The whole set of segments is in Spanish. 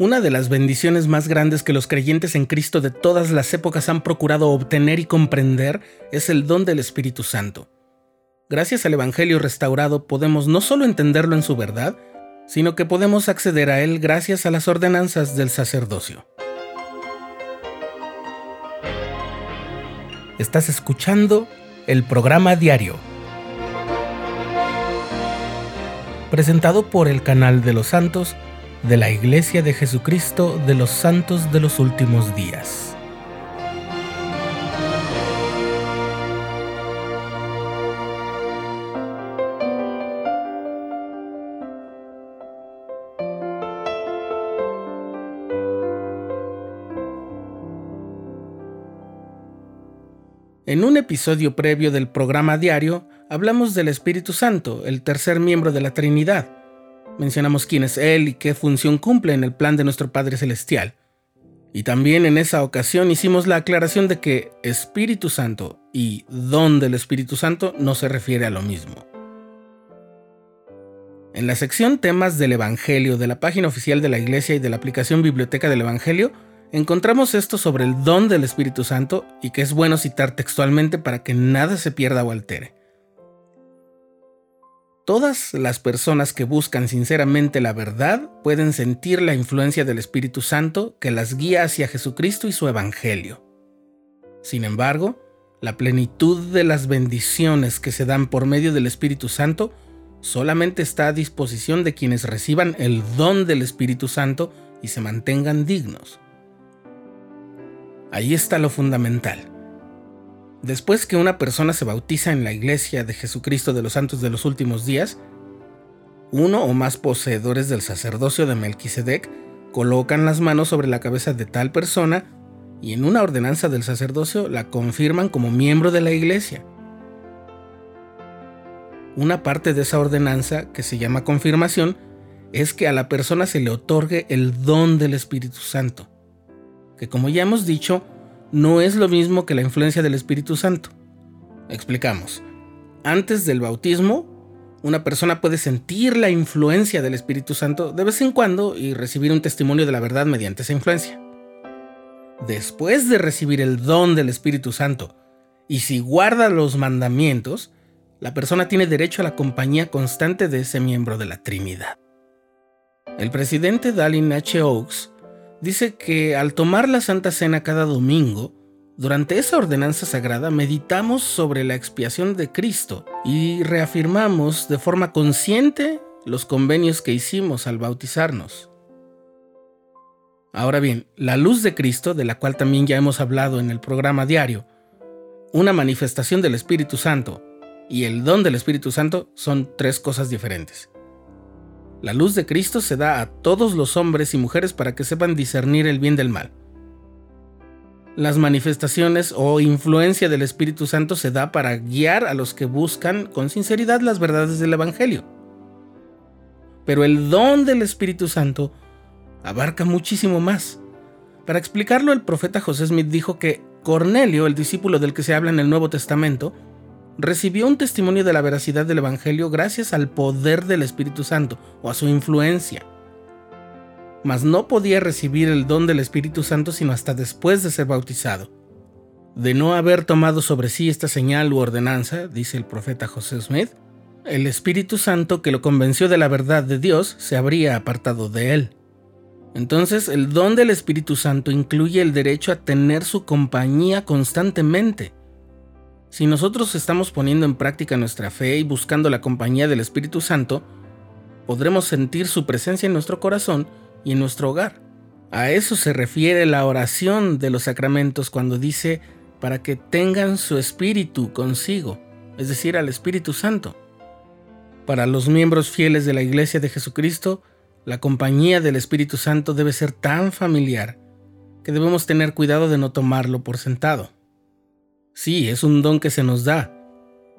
Una de las bendiciones más grandes que los creyentes en Cristo de todas las épocas han procurado obtener y comprender es el don del Espíritu Santo. Gracias al Evangelio restaurado podemos no solo entenderlo en su verdad, sino que podemos acceder a él gracias a las ordenanzas del sacerdocio. Estás escuchando el programa diario, presentado por el canal de los santos de la Iglesia de Jesucristo de los Santos de los Últimos Días. En un episodio previo del programa diario, hablamos del Espíritu Santo, el tercer miembro de la Trinidad mencionamos quién es Él y qué función cumple en el plan de nuestro Padre Celestial. Y también en esa ocasión hicimos la aclaración de que Espíritu Santo y don del Espíritu Santo no se refiere a lo mismo. En la sección temas del Evangelio de la página oficial de la Iglesia y de la aplicación Biblioteca del Evangelio, encontramos esto sobre el don del Espíritu Santo y que es bueno citar textualmente para que nada se pierda o altere. Todas las personas que buscan sinceramente la verdad pueden sentir la influencia del Espíritu Santo que las guía hacia Jesucristo y su Evangelio. Sin embargo, la plenitud de las bendiciones que se dan por medio del Espíritu Santo solamente está a disposición de quienes reciban el don del Espíritu Santo y se mantengan dignos. Ahí está lo fundamental. Después que una persona se bautiza en la iglesia de Jesucristo de los Santos de los Últimos Días, uno o más poseedores del sacerdocio de Melquisedec colocan las manos sobre la cabeza de tal persona y en una ordenanza del sacerdocio la confirman como miembro de la iglesia. Una parte de esa ordenanza, que se llama confirmación, es que a la persona se le otorgue el don del Espíritu Santo, que como ya hemos dicho, no es lo mismo que la influencia del Espíritu Santo. Explicamos. Antes del bautismo, una persona puede sentir la influencia del Espíritu Santo de vez en cuando y recibir un testimonio de la verdad mediante esa influencia. Después de recibir el don del Espíritu Santo, y si guarda los mandamientos, la persona tiene derecho a la compañía constante de ese miembro de la Trinidad. El presidente Dallin H. Oaks dice que al tomar la Santa Cena cada domingo, durante esa ordenanza sagrada meditamos sobre la expiación de Cristo y reafirmamos de forma consciente los convenios que hicimos al bautizarnos. Ahora bien, la luz de Cristo, de la cual también ya hemos hablado en el programa diario, una manifestación del Espíritu Santo y el don del Espíritu Santo son tres cosas diferentes. La luz de Cristo se da a todos los hombres y mujeres para que sepan discernir el bien del mal. Las manifestaciones o influencia del Espíritu Santo se da para guiar a los que buscan con sinceridad las verdades del Evangelio. Pero el don del Espíritu Santo abarca muchísimo más. Para explicarlo, el profeta José Smith dijo que Cornelio, el discípulo del que se habla en el Nuevo Testamento, recibió un testimonio de la veracidad del Evangelio gracias al poder del Espíritu Santo o a su influencia. Mas no podía recibir el don del Espíritu Santo sino hasta después de ser bautizado. De no haber tomado sobre sí esta señal u ordenanza, dice el profeta José Smith, el Espíritu Santo que lo convenció de la verdad de Dios se habría apartado de él. Entonces el don del Espíritu Santo incluye el derecho a tener su compañía constantemente si nosotros estamos poniendo en práctica nuestra fe y buscando la compañía del Espíritu Santo, podremos sentir su presencia en nuestro corazón y en nuestro hogar. A eso se refiere la oración de los sacramentos cuando dice para que tengan su espíritu consigo, es decir, al Espíritu Santo. Para los miembros fieles de la Iglesia de Jesucristo, la compañía del Espíritu Santo debe ser tan familiar que debemos tener cuidado de no tomarlo por sentado. Sí, es un don que se nos da,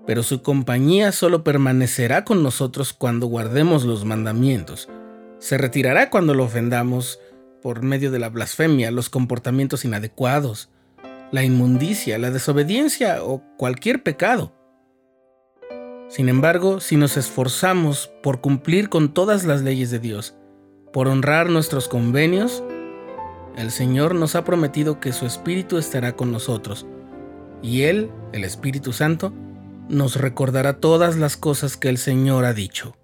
pero su compañía solo permanecerá con nosotros cuando guardemos los mandamientos. Se retirará cuando lo ofendamos por medio de la blasfemia, los comportamientos inadecuados, la inmundicia, la desobediencia o cualquier pecado. Sin embargo, si nos esforzamos por cumplir con todas las leyes de Dios, Por honrar nuestros convenios, el Señor nos ha prometido que su Espíritu estará con nosotros, y Él, el Espíritu Santo, nos recordará todas las cosas que el Señor ha dicho.